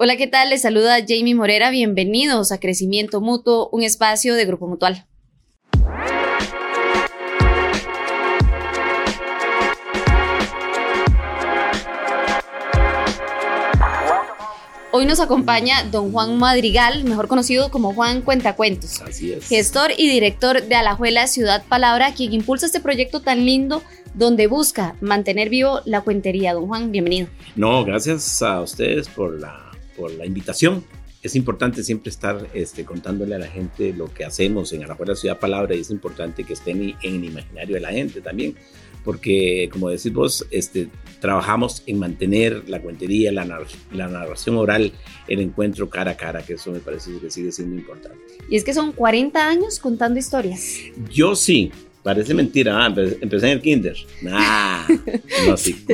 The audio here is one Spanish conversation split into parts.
Hola, ¿qué tal? Les saluda Jamie Morera. Bienvenidos a Crecimiento Mutuo, un espacio de Grupo Mutual. Hoy nos acompaña don Juan Madrigal, mejor conocido como Juan Cuentacuentos. Así es. Gestor y director de Alajuela Ciudad Palabra, quien impulsa este proyecto tan lindo donde busca mantener vivo la cuentería. Don Juan, bienvenido. No, gracias a ustedes por la por la invitación. Es importante siempre estar este, contándole a la gente lo que hacemos en Alajuela Ciudad Palabra y es importante que estén en el imaginario de la gente también, porque como decís vos, este, trabajamos en mantener la cuentería, la, la narración oral, el encuentro cara a cara, que eso me parece que sigue siendo importante. Y es que son 40 años contando historias. Yo sí, Parece mentira, ah, empecé en el kinder. Nah, no, sí,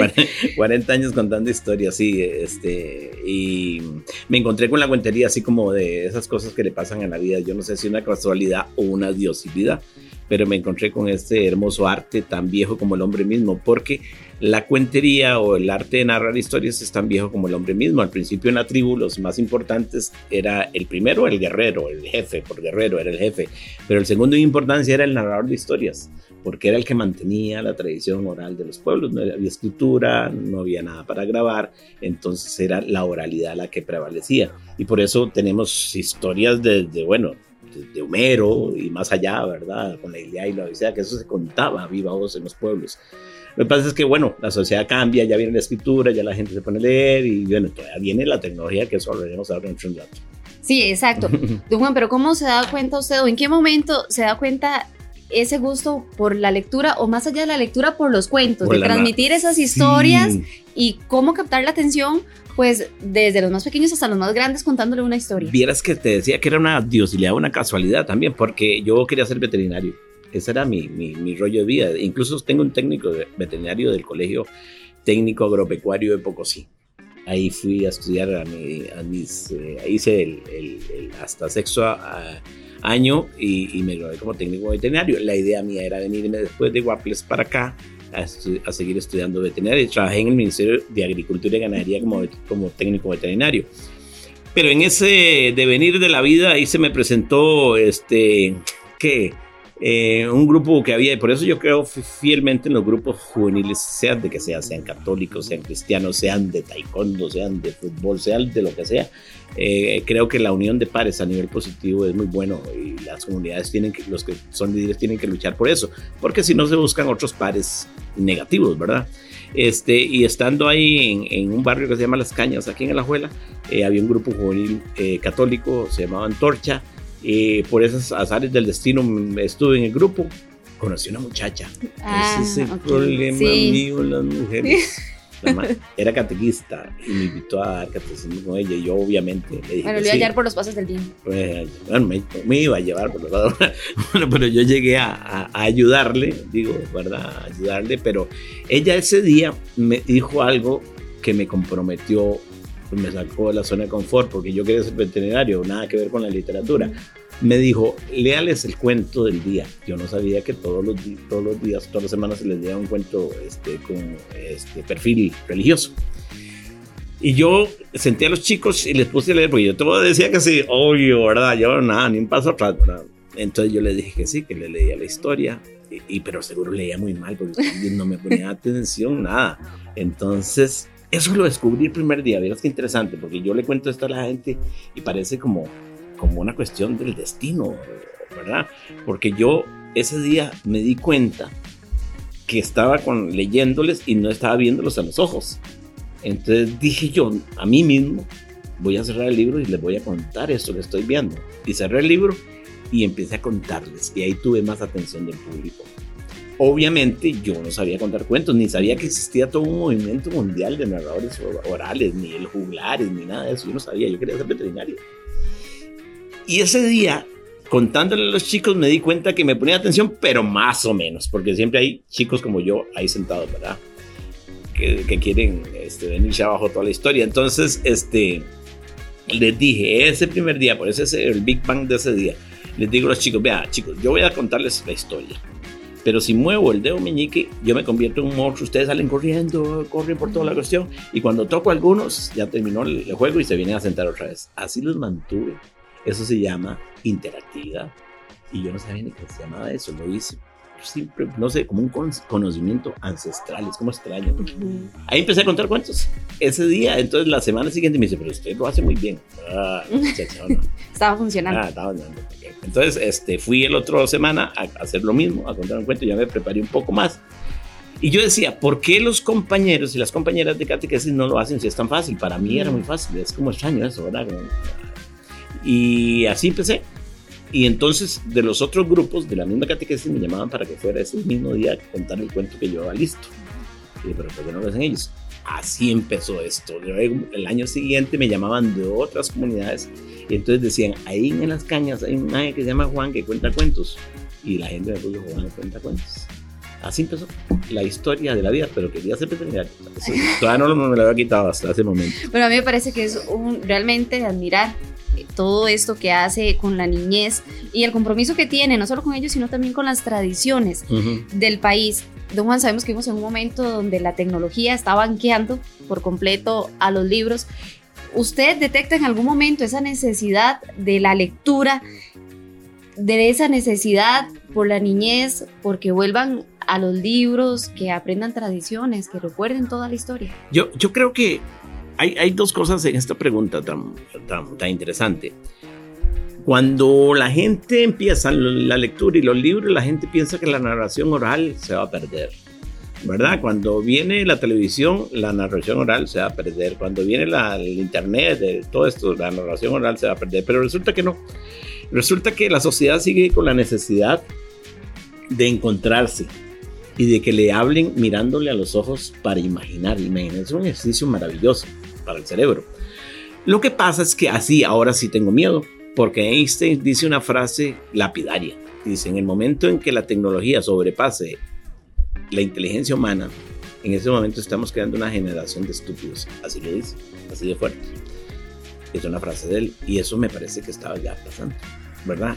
40 años contando historias, sí, este, y me encontré con la cuentería así como de esas cosas que le pasan en la vida. Yo no sé si una casualidad o una diosilidad, pero me encontré con este hermoso arte tan viejo como el hombre mismo, porque la cuentería o el arte de narrar historias es tan viejo como el hombre mismo. Al principio en la tribu los más importantes era el primero, el guerrero, el jefe, por guerrero era el jefe, pero el segundo en importancia era el narrador de historias, porque era el que mantenía la tradición oral de los pueblos. No había escritura, no había nada para grabar, entonces era la oralidad la que prevalecía. Y por eso tenemos historias desde, bueno, de Homero y más allá, ¿verdad? Con la Ilíada y la Odisea, que eso se contaba viva voz en los pueblos. Lo que pasa es que, bueno, la sociedad cambia, ya viene la escritura, ya la gente se pone a leer y, bueno, todavía viene la tecnología que eso hablaremos ahora en un rato. Sí, exacto. Don Juan, pero ¿cómo se da cuenta usted o en qué momento se da cuenta ese gusto por la lectura o más allá de la lectura por los cuentos, de transmitir esas historias y cómo captar la atención pues desde los más pequeños hasta los más grandes contándole una historia. Vieras que te decía que era una diosilidad, una casualidad también, porque yo quería ser veterinario. Ese era mi, mi, rollo de vida. Incluso tengo un técnico veterinario del Colegio Técnico Agropecuario de Pocosí. Ahí fui a estudiar a, mis, eh, hice el, hasta sexto año y, me gradué como técnico veterinario. La idea mía era venirme después de Guaples para acá a, seguir estudiando veterinaria. Trabajé en el Ministerio de Agricultura y Ganadería como, como técnico veterinario. Pero en ese devenir de la vida ahí se me presentó este, ¿qué? Eh, un grupo que había, y por eso yo creo fielmente en los grupos juveniles, sean de que sean, sean católicos, sean cristianos, sean de taekwondo, sean de fútbol, sean de lo que sea. Eh, creo que la unión de pares a nivel positivo es muy bueno y las comunidades tienen que, los que son líderes tienen que luchar por eso, porque si no se buscan otros pares negativos, ¿verdad? Este, y estando ahí en, un barrio que se llama Las Cañas, aquí en Alajuela, eh, había un grupo juvenil católico, se llamaba Antorcha, y por esos azares del destino estuve en el grupo, conocí a una muchacha. Ah, Ese es el problema mío, las mujeres. Era catequista y me invitó a dar catecismo con ella y yo obviamente le dije Bueno, le iba a llevar por los pasos del tiempo. Pues, bueno, me, iba a llevar por los pasos. Bueno, pero yo llegué a, a, ayudarle, digo, ¿verdad? ayudarle, pero ella ese día me dijo algo que me comprometió me sacó de la zona de confort porque yo quería ser veterinario, nada que ver con la literatura. Me dijo, léales el cuento del día. Yo no sabía que todos los, todos los días, todas las semanas se les leía un cuento este, con este, perfil religioso. Y yo senté a los chicos y les puse a leer, porque yo todo decía que sí, obvio, ¿verdad? Yo nada, ni un paso atrás, ¿verdad? Entonces yo les dije que sí, que le leía la historia, y, pero seguro leía muy mal, porque no me ponía atención, nada. Entonces eso lo descubrí el primer día, verás qué interesante, porque yo le cuento esto a la gente y parece como, como una cuestión del destino, ¿verdad? Porque yo ese día me di cuenta que estaba con, leyéndoles y no estaba viéndolos a los ojos. Entonces dije yo a mí mismo, voy a cerrar el libro y les voy a contar esto que estoy viendo. Y cerré el libro y empecé a contarles y ahí tuve más atención del público. Obviamente yo no sabía contar cuentos, ni sabía que existía todo un movimiento mundial de narradores orales, ni el juglares, ni nada de eso. Yo no sabía, yo quería ser veterinario. Y ese día, contándole a los chicos, me di cuenta que me ponía atención, pero más o menos, porque siempre hay chicos como yo ahí sentados, ¿verdad? Que, que quieren este, venirse abajo toda la historia. Entonces, este, les dije, ese primer día, por eso es el Big Bang de ese día, les digo a los chicos, vea, chicos, yo voy a contarles la historia Pero si muevo el dedo meñique, yo me convierto en un monstruo. Ustedes salen corriendo, corren por toda la cuestión. Y cuando toco a algunos, ya terminó el juego y se vienen a sentar otra vez. Así los mantuve. Eso se llama interactividad. Y yo no sabía ni qué se llamaba eso, lo hice siempre, no sé, como un conocimiento ancestral, es como extraño. Ahí empecé a contar cuentos. Ese día, entonces la semana siguiente me dice, pero usted lo hace muy bien. Ah, estaba funcionando. Ah, estaba funcionando. Entonces, este, fui el otro semana a hacer lo mismo, a contar un cuento, ya me preparé un poco más. Y yo decía, ¿por qué los compañeros y las compañeras de catequesis no lo hacen si es tan fácil? Para mí era muy fácil, es como extraño eso, ¿verdad? Y así empecé. Y entonces de los otros grupos de la misma catequesis me llamaban para que fuera ese mismo día a contar el cuento que llevaba listo. Y pero ¿por qué no lo hacen ellos? Así empezó esto. El año siguiente me llamaban de otras comunidades y entonces decían, ahí en las cañas hay un ángel que se llama Juan que cuenta cuentos. Y la gente me puso Juan cuenta cuentos. Así empezó la historia de la vida, pero quería ser veterinario. Todavía no, me lo había quitado hasta ese momento. Pero a mí me parece que es un, realmente de admirar todo esto que hace con la niñez y el compromiso que tiene, no solo con ellos, sino también con las tradiciones del país. Don Juan, sabemos que vivimos en un momento donde la tecnología está banqueando por completo a los libros. ¿Usted detecta en algún momento esa necesidad de la lectura, de esa necesidad por la niñez, porque vuelvan a los libros, que aprendan tradiciones, que recuerden toda la historia? Yo, creo que hay, dos cosas en esta pregunta tan, tan, interesante. Cuando la gente empieza la lectura y los libros, la gente piensa que la narración oral se va a perder. ¿Verdad? Cuando viene la televisión, la narración oral se va a perder. Cuando viene la, el internet, todo esto, la narración oral se va a perder. Pero resulta que no. Resulta que la sociedad sigue con la necesidad de encontrarse, y de que le hablen mirándole a los ojos para imaginar. Imaginar es un ejercicio maravilloso para el cerebro. Lo que pasa es que así ahora sí tengo miedo, porque Einstein dice una frase lapidaria. Dice, en el momento en que la tecnología sobrepase la inteligencia humana, en ese momento estamos creando una generación de estúpidos. Así lo dice, así de fuerte. Es una frase de él y eso me parece que estaba ya pasando, ¿verdad?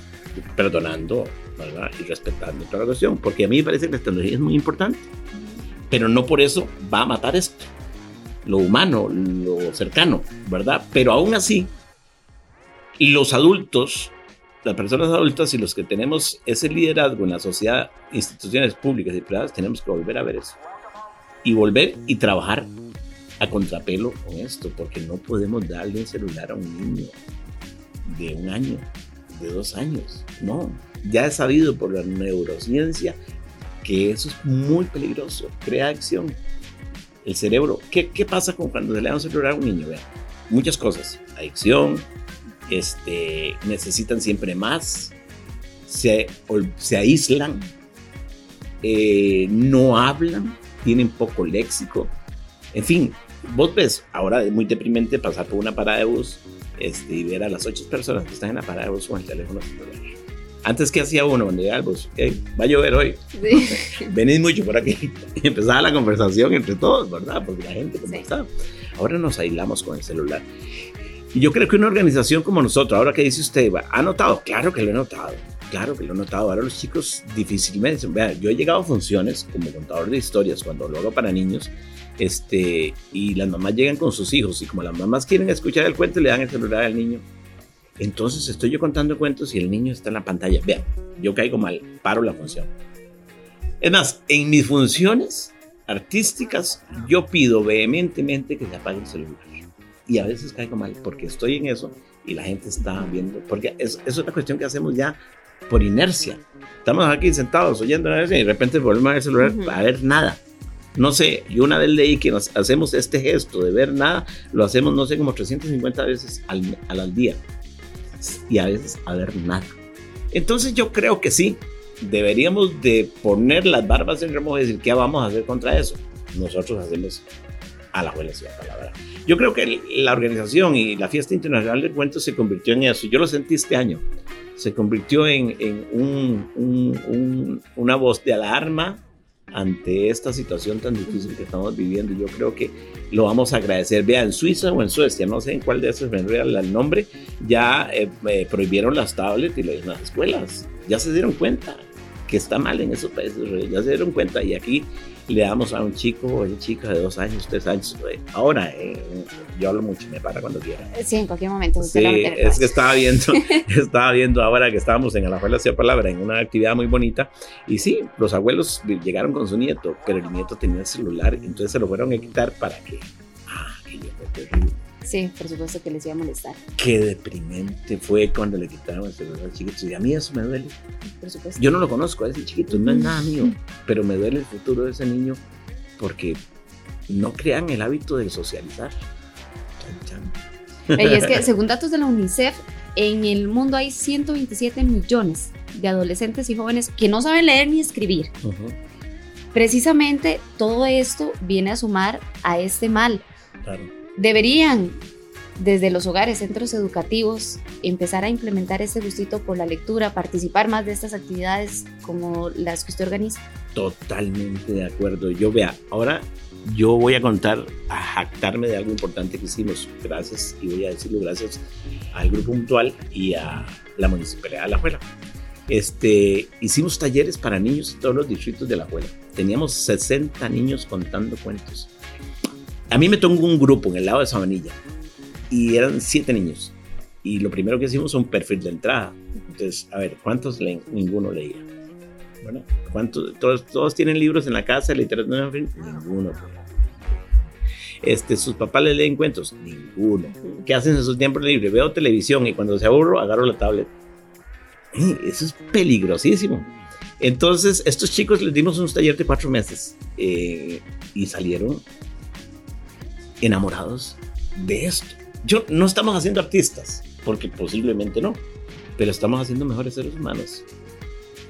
Perdonando, ¿verdad? Y respetando toda la cuestión, porque a mí me parece que la tecnología es muy importante, pero no por eso va a matar esto lo humano, lo cercano, ¿verdad? Pero aún así, los adultos, las personas adultas y los que tenemos ese liderazgo en la sociedad, instituciones públicas y privadas, tenemos que volver a ver eso. Y volver y trabajar a contrapelo con esto, porque no podemos darle un celular a un niño de un año, de dos años. No, ya he sabido por la neurociencia que eso es muy peligroso, crea acción el cerebro. ¿Qué, qué pasa con cuando se le da un celular a un niño? Vean, muchas cosas. Adicción, este, necesitan siempre más, se, se aíslan, eh, no hablan, tienen poco léxico. En fin, vos ves, ahora es muy deprimente pasar por una parada de bus este, y ver a las ocho personas que están en la parada de bus con el teléfono antes, ¿qué hacía uno cuando llegaba bus? va a llover hoy. Sí. Venís mucho por aquí. Y empezaba la conversación entre todos, ¿verdad? Porque la gente conversaba. Ahora nos aislamos con el celular. Y yo creo que una organización como nosotros, ahora que dice usted, ¿ha notado? Claro que lo he notado. Claro que lo he notado. Ahora los chicos difícilmente. Vean, yo he llegado a funciones como contador de historias cuando lo hago para niños. Este, y las mamás llegan con sus hijos y como las mamás quieren escuchar el cuento, le dan el celular al niño entonces estoy yo contando cuentos y el niño está en la pantalla. Vean, yo caigo mal, paro la función. Es más, en mis funciones artísticas yo pido vehementemente que se apague el celular. Y a veces caigo mal porque estoy en eso y la gente está viendo. Porque es, es una cuestión que hacemos ya por inercia. Estamos aquí sentados oyendo y de repente volvemos a ver el celular a ver nada. No sé, yo una vez leí que nos hacemos este gesto de ver nada, lo hacemos no sé como 350 veces al, al día y a veces a ver nada. Entonces yo creo que sí, deberíamos de poner las barbas en remojo y decir, ¿qué vamos a hacer contra eso? Nosotros hacemos a la juela la palabra. Yo creo que la organización y la fiesta internacional de cuentos se convirtió en eso. Yo lo sentí este año. Se convirtió en, en un, una voz de alarma ante esta situación tan difícil que estamos viviendo. Yo creo que lo vamos a agradecer. Vea, en Suiza o en Suecia, no sé en cuál de esos me el nombre, ya eh, eh, prohibieron las tablets y las escuelas. Ya se dieron cuenta. que está mal en esos países, ya se dieron cuenta y aquí le damos a un chico o una chica de dos años, tres años. Ahora, eh, yo hablo mucho, me para cuando quiera. Sí, en cualquier momento. Sí, es que estaba viendo, estaba viendo ahora que estábamos en la abuela Hacia Palabra, en una actividad muy bonita. Y sí, los abuelos llegaron con su nieto, pero el nieto tenía el celular, entonces se lo fueron a quitar para que. Ah, que terrible. Sí, por supuesto que les iba a molestar. Qué deprimente fue cuando le quitaron el celular al chiquito. Y a mí eso me duele. Por supuesto. Yo no lo conozco a ese chiquito, no es nada mío, pero me duele el futuro de ese niño porque no crean el hábito de socializar. Y es que según datos de la UNICEF, en el mundo hay 127 millones de adolescentes y jóvenes que no saben leer ni escribir. Precisamente todo esto viene a sumar a este mal. Claro Deberían, desde los hogares, centros educativos, empezar a implementar ese gustito por la lectura, participar más de estas actividades como las que usted organiza. Totalmente de acuerdo. Yo vea, ahora yo voy a contar, a jactarme de algo importante que hicimos, gracias, y voy a decirlo gracias al Grupo Puntual y a la Municipalidad de La Juela. Este, hicimos talleres para niños en todos los distritos de La Juela. Teníamos 60 niños contando cuentos. A mí me tocó un grupo en el lado de Sabanilla y eran siete niños. Y lo primero que hicimos fue un perfil de entrada. Entonces, a ver, ¿cuántos leen? Ninguno leía. Bueno, ¿cuántos? Todos, todos tienen libros en la casa, literatura, ninguno. Este, sus papás leen cuentos, ninguno. ¿Qué hacen en sus tiempos libres? Veo televisión y cuando se aburro agarro la tablet. Eso es peligrosísimo. Entonces, estos chicos les dimos un taller de cuatro meses eh, y salieron enamorados de esto. Yo no estamos haciendo artistas, porque posiblemente no, pero estamos haciendo mejores seres humanos.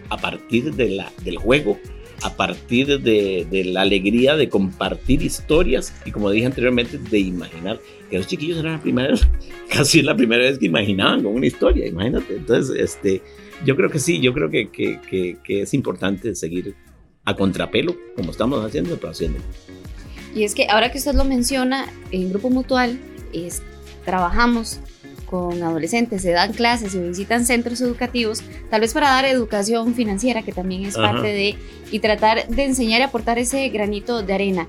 A partir de la, del juego, a partir de, de, la alegría de compartir historias y como dije anteriormente, de imaginar que los chiquillos eran la primera, casi la primera vez que imaginaban con una historia, imagínate. Entonces, este, yo creo que sí, yo creo que, que, que, que es importante seguir a contrapelo, como estamos haciendo, pero haciendo. Y es que ahora que usted lo menciona, en Grupo Mutual es, trabajamos con adolescentes, se dan clases y visitan centros educativos, tal vez para dar educación financiera, que también es parte de, y tratar de enseñar y aportar ese granito de arena.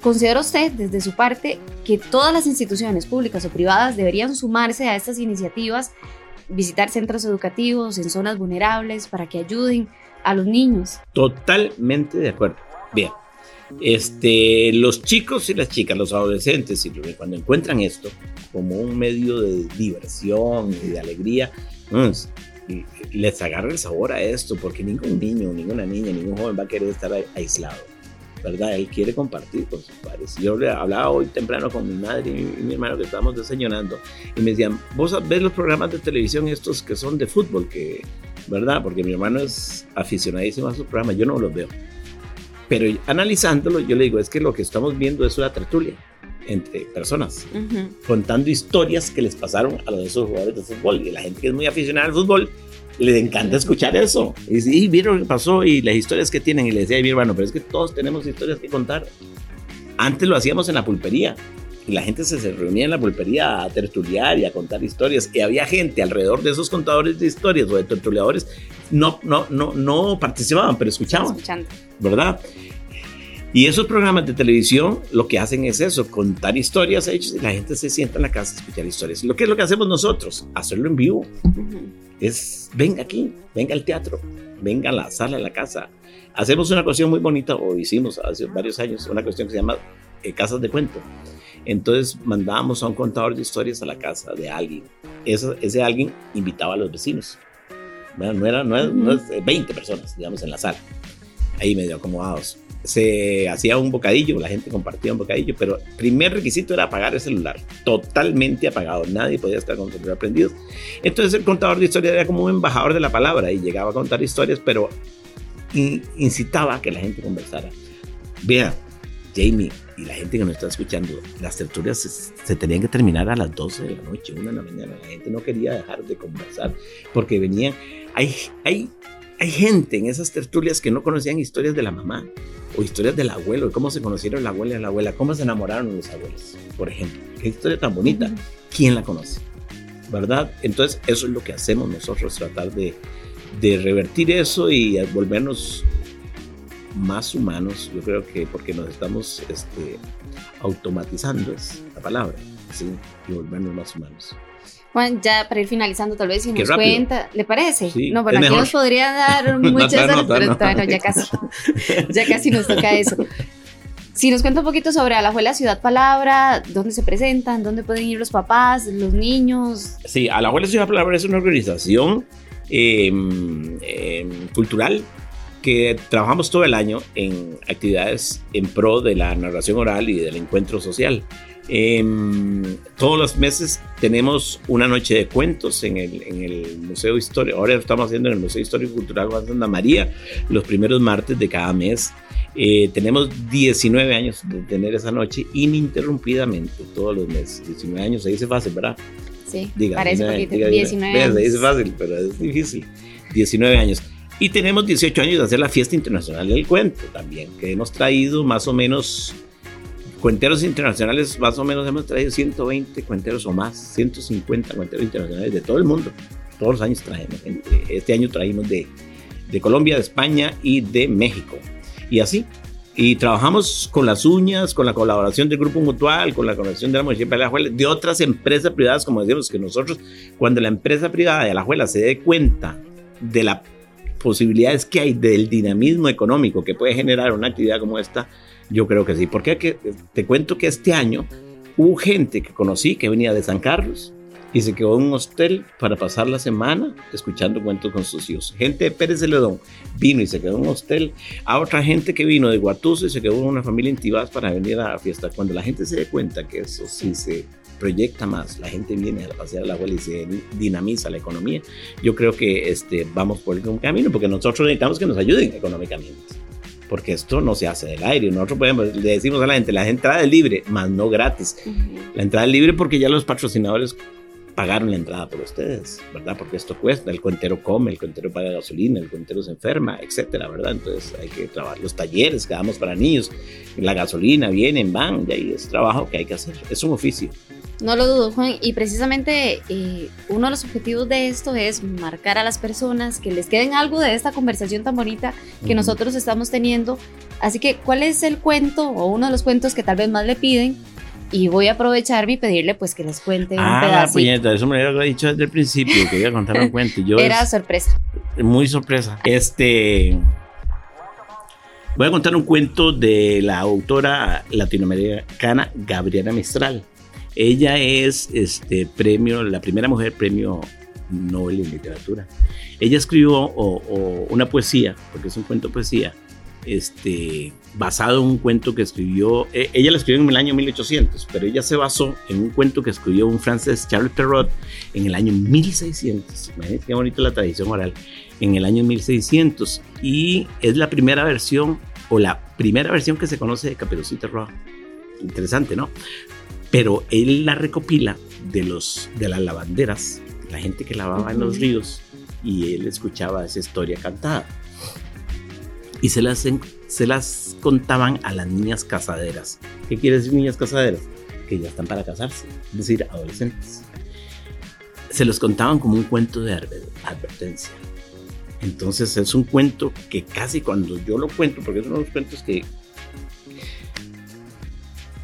¿Considera usted desde su parte que todas las instituciones públicas o privadas deberían sumarse a estas iniciativas, visitar centros educativos en zonas vulnerables para que ayuden a los niños? Totalmente de acuerdo. Bien, este, los chicos y las chicas, los adolescentes, cuando encuentran esto como un medio de diversión y de alegría, pues, les agarra el sabor a esto, porque ningún niño, ninguna niña, ningún joven va a querer estar aislado, ¿verdad? Él quiere compartir con sus padres. Yo le hablaba hoy temprano con mi madre y mi hermano que estábamos desayunando y me decían, vos ves los programas de televisión estos que son de fútbol, que, ¿verdad? Porque mi hermano es aficionadísimo a esos programas, yo no los veo pero analizándolo, yo le digo, es que lo que estamos viendo es una tertulia entre personas, contando historias que les pasaron a los de esos jugadores de fútbol. Y la gente que es muy aficionada al fútbol, le encanta escuchar eso. Y vieron lo que pasó y las historias que tienen. Y le decía a mi hermano, pero es que todos tenemos historias que contar. Antes lo hacíamos en la pulpería. Y la gente se, reunía en la pulpería a tertuliar y a contar historias. Y había gente alrededor de esos contadores de historias o de tertuliadores. No, no, no, no participaban, pero escuchaban. Escuchando. ¿verdad? Y esos programas de televisión lo que hacen es eso, contar historias hechas y la gente se sienta en la casa a escuchar historias. Lo que es lo que hacemos nosotros, hacerlo en vivo. Es, venga aquí, venga al teatro, venga a la sala de la casa. Hacemos una cuestión muy bonita, o hicimos hace varios años, una cuestión que se llama eh, Casas de Cuento. Entonces mandábamos a un contador de historias a la casa de alguien. Eso, ese alguien invitaba a los vecinos. Bueno, no eran no, no, 20 personas, digamos, en la sala ahí medio acomodados. Se hacía un bocadillo, la gente compartía un bocadillo, pero el primer requisito era apagar el celular, totalmente apagado, nadie podía estar con el celular prendido. Entonces el contador de historias era como un embajador de la palabra y llegaba a contar historias, pero incitaba a que la gente conversara. Vea, Jamie y la gente que nos está escuchando, las tertulias se, se, tenían que terminar a las 12 de la noche, una de la mañana. La gente no quería dejar de conversar porque venían. Hay, hay hay gente en esas tertulias que no conocían historias de la mamá o historias del abuelo, cómo se conocieron la abuela y la abuela, cómo se enamoraron los abuelos, por ejemplo. Qué historia tan bonita. ¿Quién la conoce? ¿Verdad? Entonces, eso es lo que hacemos nosotros, tratar de, de revertir eso y volvernos más humanos, yo creo que porque nos estamos este, automatizando, es la palabra, ¿sí? y volvernos más humanos. Juan, ya para ir finalizando, tal vez si nos cuenta, ¿le parece? no, bueno, aquí nos podría dar muchas, no, pero bueno, ya casi, ya casi nos toca eso. Si nos cuenta un poquito sobre Alajuela Ciudad Palabra, dónde se presentan, dónde pueden ir los papás, los niños. Sí, Alajuela Ciudad Palabra es una organización em, em, cultural que trabajamos todo el año en actividades en pro de la narración oral y del encuentro social. Em, todos los meses tenemos una noche de cuentos en el, en el Museo Histórico. Ahora lo estamos haciendo en el Museo Histórico Cultural Juan Santa María los primeros martes de cada mes. Eh, tenemos 19 años de tener esa noche ininterrumpidamente todos los meses. 19 años se dice fácil, ¿verdad? Sí, parece poquito. 19 años. Se dice fácil, pero es difícil. 19 años. Y tenemos 18 años de hacer la fiesta internacional del cuento también, que hemos traído más o menos cuenteros internacionales, más o menos hemos traído 120 cuenteros o más, 150 cuenteros internacionales de todo el mundo. Todos los años traemos. Este año traímos de, de Colombia, de España y de México. Y así. Y trabajamos con las uñas, con la colaboración del Grupo Mutual, con la colaboración de la Municipalidad de Alajuela, de otras empresas privadas, como decimos, que nosotros, cuando la empresa privada de Alajuela se dé cuenta de las posibilidades que hay del dinamismo económico que puede generar una actividad como esta, yo creo que sí. Porque te cuento que este año hubo gente que conocí que venía de San Carlos, y se quedó en un hostel para pasar la semana escuchando cuentos con sus hijos. Gente de Pérez de Ledón vino y se quedó en un hostel. A otra gente que vino de Guatuso y se quedó en una familia en Tibás para venir a la fiesta. Cuando la gente se dé cuenta que eso sí se proyecta más, la gente viene a pasear a la abuela y se dinamiza la economía, yo creo que este, vamos por el camino porque nosotros necesitamos que nos ayuden económicamente porque esto no se hace del aire. Nosotros podemos, le decimos a la gente, la entrada es libre, más no gratis. La entrada es libre porque ya los patrocinadores pagaron la entrada por ustedes, ¿verdad? Porque esto cuesta, el cuentero come, el cuentero paga gasolina, el cuentero se enferma, etcétera, ¿verdad? Entonces hay que trabajar los talleres que damos para niños, la gasolina, vienen, van, y ahí es trabajo que hay que hacer, es un oficio. No lo dudo, Juan, y precisamente eh, uno de los objetivos de esto es marcar a las personas que les queden algo de esta conversación tan bonita que nosotros estamos teniendo. Así que, ¿cuál es el cuento o uno de los cuentos que tal vez más le piden y voy a aprovecharme y pedirle pues que les cuente un ah, pedacito. puñeta, eso me lo había dicho desde el principio, que iba a contar un cuento. Yo Era sorpresa. Muy sorpresa. Este... Voy a contar un cuento de la autora latinoamericana Gabriela Mistral. Ella es este premio, la primera mujer premio Nobel en literatura. Ella escribió una poesía, porque es un cuento poesía, este, basado en un cuento que escribió, eh, ella lo escribió en el año 1800, pero ella se basó en un cuento que escribió un francés, Charles Perrault, en el año 1600. Imagínense qué bonito la tradición oral, en el año 1600. Y es la primera versión, o la primera versión que se conoce de Caperucita Roja. Interesante, ¿no? Pero él la recopila de, los, de las lavanderas, la gente que lavaba en los ríos, y él escuchaba esa historia cantada y se las, se las contaban a las niñas casaderas. ¿Qué quiere decir niñas casaderas? Que ya están para casarse, es decir, adolescentes. Se los contaban como un cuento de advertencia. Entonces es un cuento que casi cuando yo lo cuento, porque es uno de los cuentos que,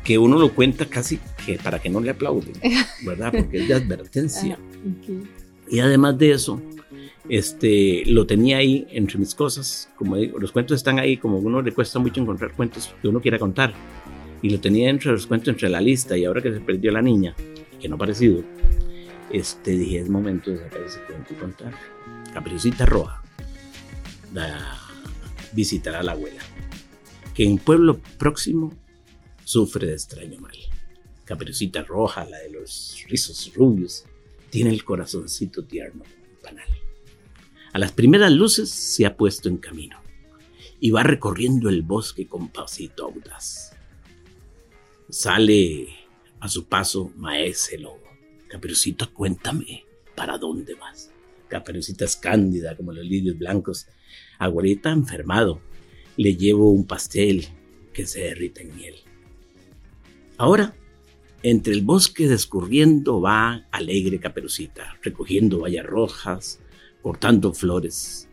que uno lo cuenta casi que para que no le aplauden, ¿verdad? Porque es de advertencia. Ah, y además de eso, este, lo tenía ahí entre mis cosas. Como los cuentos están ahí, como a uno le cuesta mucho encontrar cuentos que uno quiera contar. Y lo tenía entre los cuentos, entre la lista. Y ahora que se perdió la niña, que no ha aparecido, este, dije, es momento de sacar ese cuento y contar. Capricita Roja, da, visitar a la abuela, que en pueblo próximo sufre de extraño mal. Capricita Roja, la de los rizos rubios, tiene el corazoncito tierno, panal. A las primeras luces se ha puesto en camino y va recorriendo el bosque con pasito audaz. Sale a su paso Maese Lobo. Caperucita, cuéntame, ¿para dónde vas? Caperucita es cándida como los lirios blancos. Aguarita enfermado. Le llevo un pastel que se derrita en miel. Ahora, entre el bosque descurriendo va alegre Caperucita, recogiendo vallas rojas, cortando flores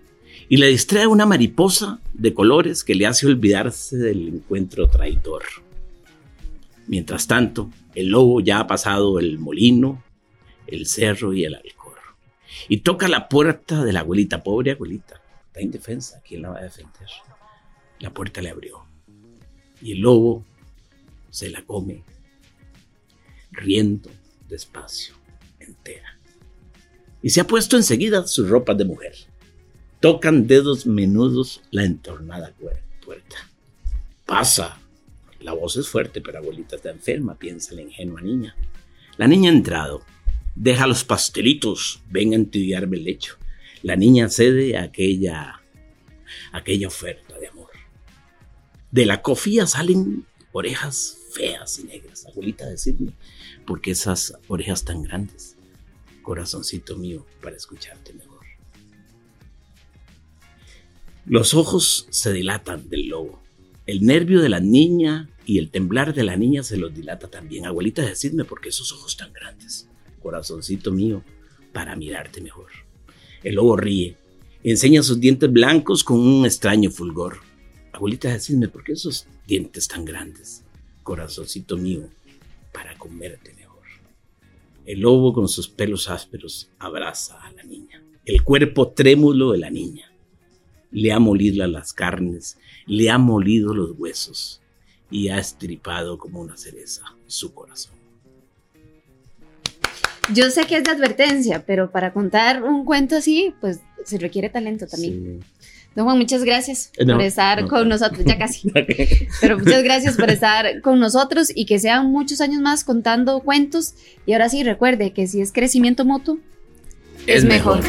y le distrae una mariposa de colores que le hace olvidarse del encuentro traidor. Mientras tanto, el lobo ya ha pasado el molino, el cerro y el alcor. Y toca la puerta de la abuelita, pobre abuelita. Está indefensa, ¿quién la va a defender? La puerta le abrió. Y el lobo se la come, riendo despacio, entera. Y se ha puesto enseguida sus ropas de mujer. Tocan dedos menudos la entornada puerta. Pasa, la voz es fuerte, pero abuelita está enferma, piensa la ingenua niña. La niña ha entrado. Deja los pastelitos, ven a entibiarme el lecho. La niña cede a aquella, aquella oferta de amor. De la cofía salen orejas feas y negras. Abuelita, decirme, ¿por qué esas orejas tan grandes? Corazoncito mío, para escucharte mejor. Los ojos se dilatan del lobo. El nervio de la niña y el temblar de la niña se los dilata también. Abuelita, decidme por qué esos ojos tan grandes, corazoncito mío, para mirarte mejor. El lobo ríe, enseña sus dientes blancos con un extraño fulgor. Abuelita, decidme por qué esos dientes tan grandes, corazoncito mío, para comerte mejor. El lobo con sus pelos ásperos abraza a la niña. El cuerpo trémulo de la niña. Le ha molido las carnes, le ha molido los huesos y ha estripado como una cereza su corazón. Yo sé que es de advertencia, pero para contar un cuento así, pues se requiere talento también. Don Juan, muchas gracias eh, por estar con nosotros, ya casi. Pero muchas gracias por estar con nosotros y que sean muchos años más contando cuentos. Y ahora sí, recuerde que si es crecimiento mutuo, es, mejor.